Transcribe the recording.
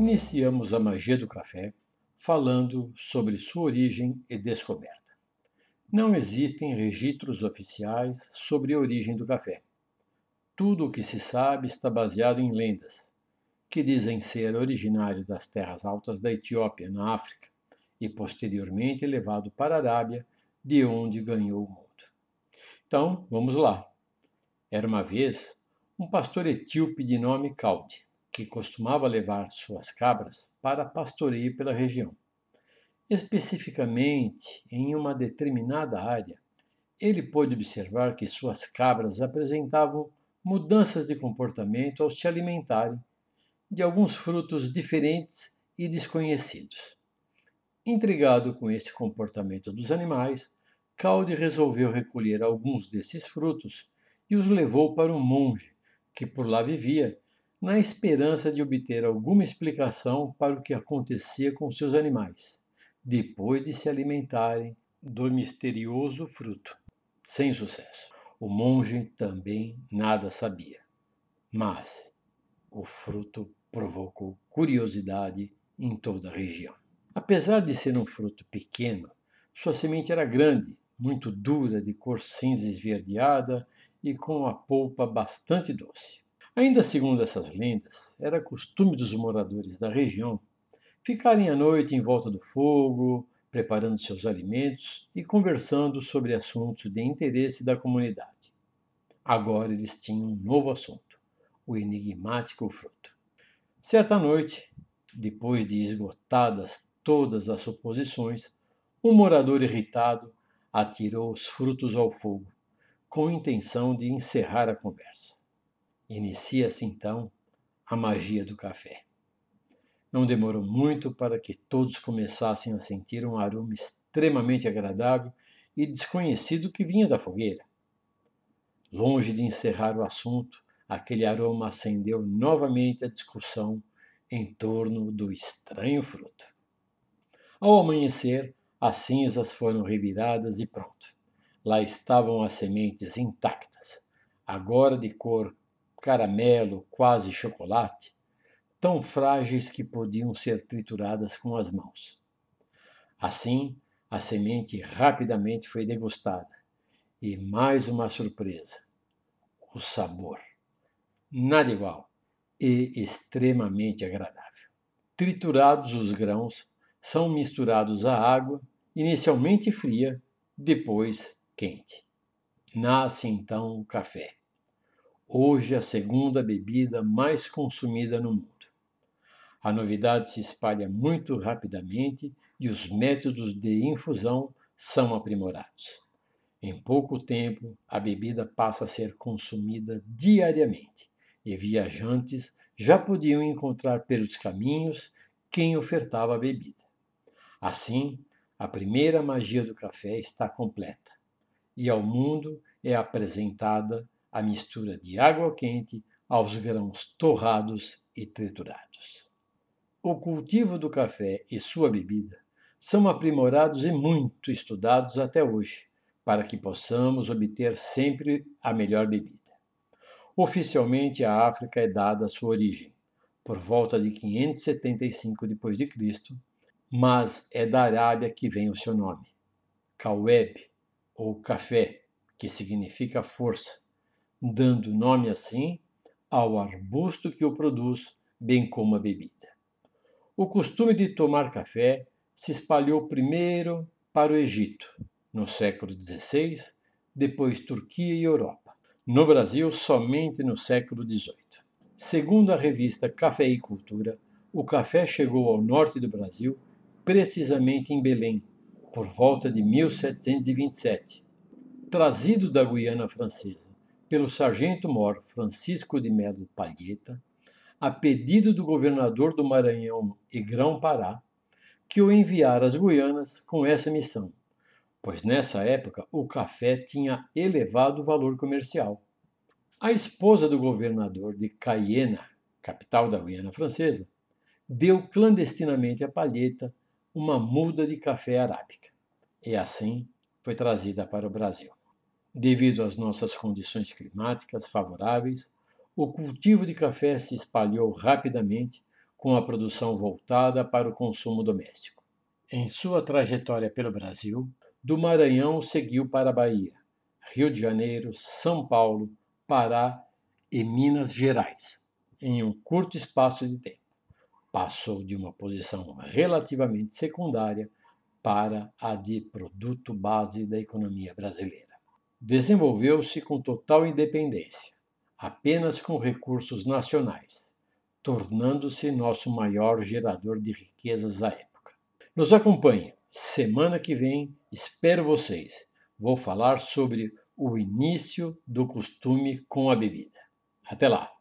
Iniciamos a magia do café falando sobre sua origem e descoberta. Não existem registros oficiais sobre a origem do café. Tudo o que se sabe está baseado em lendas, que dizem ser originário das terras altas da Etiópia, na África, e posteriormente levado para a Arábia, de onde ganhou o mundo. Então, vamos lá. Era uma vez um pastor etíope de nome Calde, que costumava levar suas cabras para pastoreio pela região. Especificamente em uma determinada área, ele pôde observar que suas cabras apresentavam mudanças de comportamento ao se alimentarem de alguns frutos diferentes e desconhecidos. Intrigado com esse comportamento dos animais, Calde resolveu recolher alguns desses frutos e os levou para um monge que por lá vivia, na esperança de obter alguma explicação para o que acontecia com seus animais, depois de se alimentarem do misterioso fruto. Sem sucesso. O monge também nada sabia. Mas o fruto provocou curiosidade em toda a região. Apesar de ser um fruto pequeno, sua semente era grande, muito dura, de cor cinza esverdeada e com a polpa bastante doce. Ainda segundo essas lendas, era costume dos moradores da região ficarem à noite em volta do fogo, preparando seus alimentos e conversando sobre assuntos de interesse da comunidade. Agora eles tinham um novo assunto: o enigmático fruto. Certa noite, depois de esgotadas todas as suposições, um morador irritado atirou os frutos ao fogo, com intenção de encerrar a conversa. Inicia-se então a magia do café. Não demorou muito para que todos começassem a sentir um aroma extremamente agradável e desconhecido que vinha da fogueira. Longe de encerrar o assunto, aquele aroma acendeu novamente a discussão em torno do estranho fruto. Ao amanhecer, as cinzas foram reviradas e pronto. Lá estavam as sementes intactas, agora de cor caramelo, quase chocolate, tão frágeis que podiam ser trituradas com as mãos. Assim, a semente rapidamente foi degustada. E mais uma surpresa: o sabor. Nada igual e extremamente agradável. Triturados os grãos, são misturados à água, inicialmente fria, depois quente. Nasce então o café. Hoje a segunda bebida mais consumida no mundo. A novidade se espalha muito rapidamente e os métodos de infusão são aprimorados. Em pouco tempo, a bebida passa a ser consumida diariamente e viajantes já podiam encontrar pelos caminhos quem ofertava a bebida. Assim, a primeira magia do café está completa e ao mundo é apresentada a mistura de água quente aos grãos torrados e triturados. O cultivo do café e sua bebida são aprimorados e muito estudados até hoje, para que possamos obter sempre a melhor bebida. Oficialmente, a África é dada a sua origem, por volta de 575 d.C., mas é da Arábia que vem o seu nome. Kaweb, ou café, que significa força, dando nome assim ao arbusto que o produz, bem como a bebida. O costume de tomar café se espalhou primeiro para o Egito, no século XVI, depois Turquia e Europa. No Brasil, somente no século XVIII. Segundo a revista Cafeicultura, o café chegou ao norte do Brasil precisamente em Belém, por volta de 1727, trazido da Guiana Francesa pelo sargento-mor Francisco de Melo Palheta, a pedido do governador do Maranhão e Grão-Pará, que o enviara às Guianas com essa missão, pois nessa época o café tinha elevado valor comercial. A esposa do governador de Cayena, capital da Guiana Francesa, deu clandestinamente a Palheta uma muda de café arábica. E assim foi trazida para o Brasil. Devido às nossas condições climáticas favoráveis, o cultivo de café se espalhou rapidamente, com a produção voltada para o consumo doméstico. Em sua trajetória pelo Brasil, do Maranhão seguiu para a Bahia, Rio de Janeiro, São Paulo, Pará e Minas Gerais, em um curto espaço de tempo. Passou de uma posição relativamente secundária para a de produto base da economia brasileira. Desenvolveu-se com total independência, apenas com recursos nacionais, tornando-se nosso maior gerador de riquezas à época. Nos acompanhe. Semana que vem, espero vocês. Vou falar sobre o início do costume com a bebida. Até lá!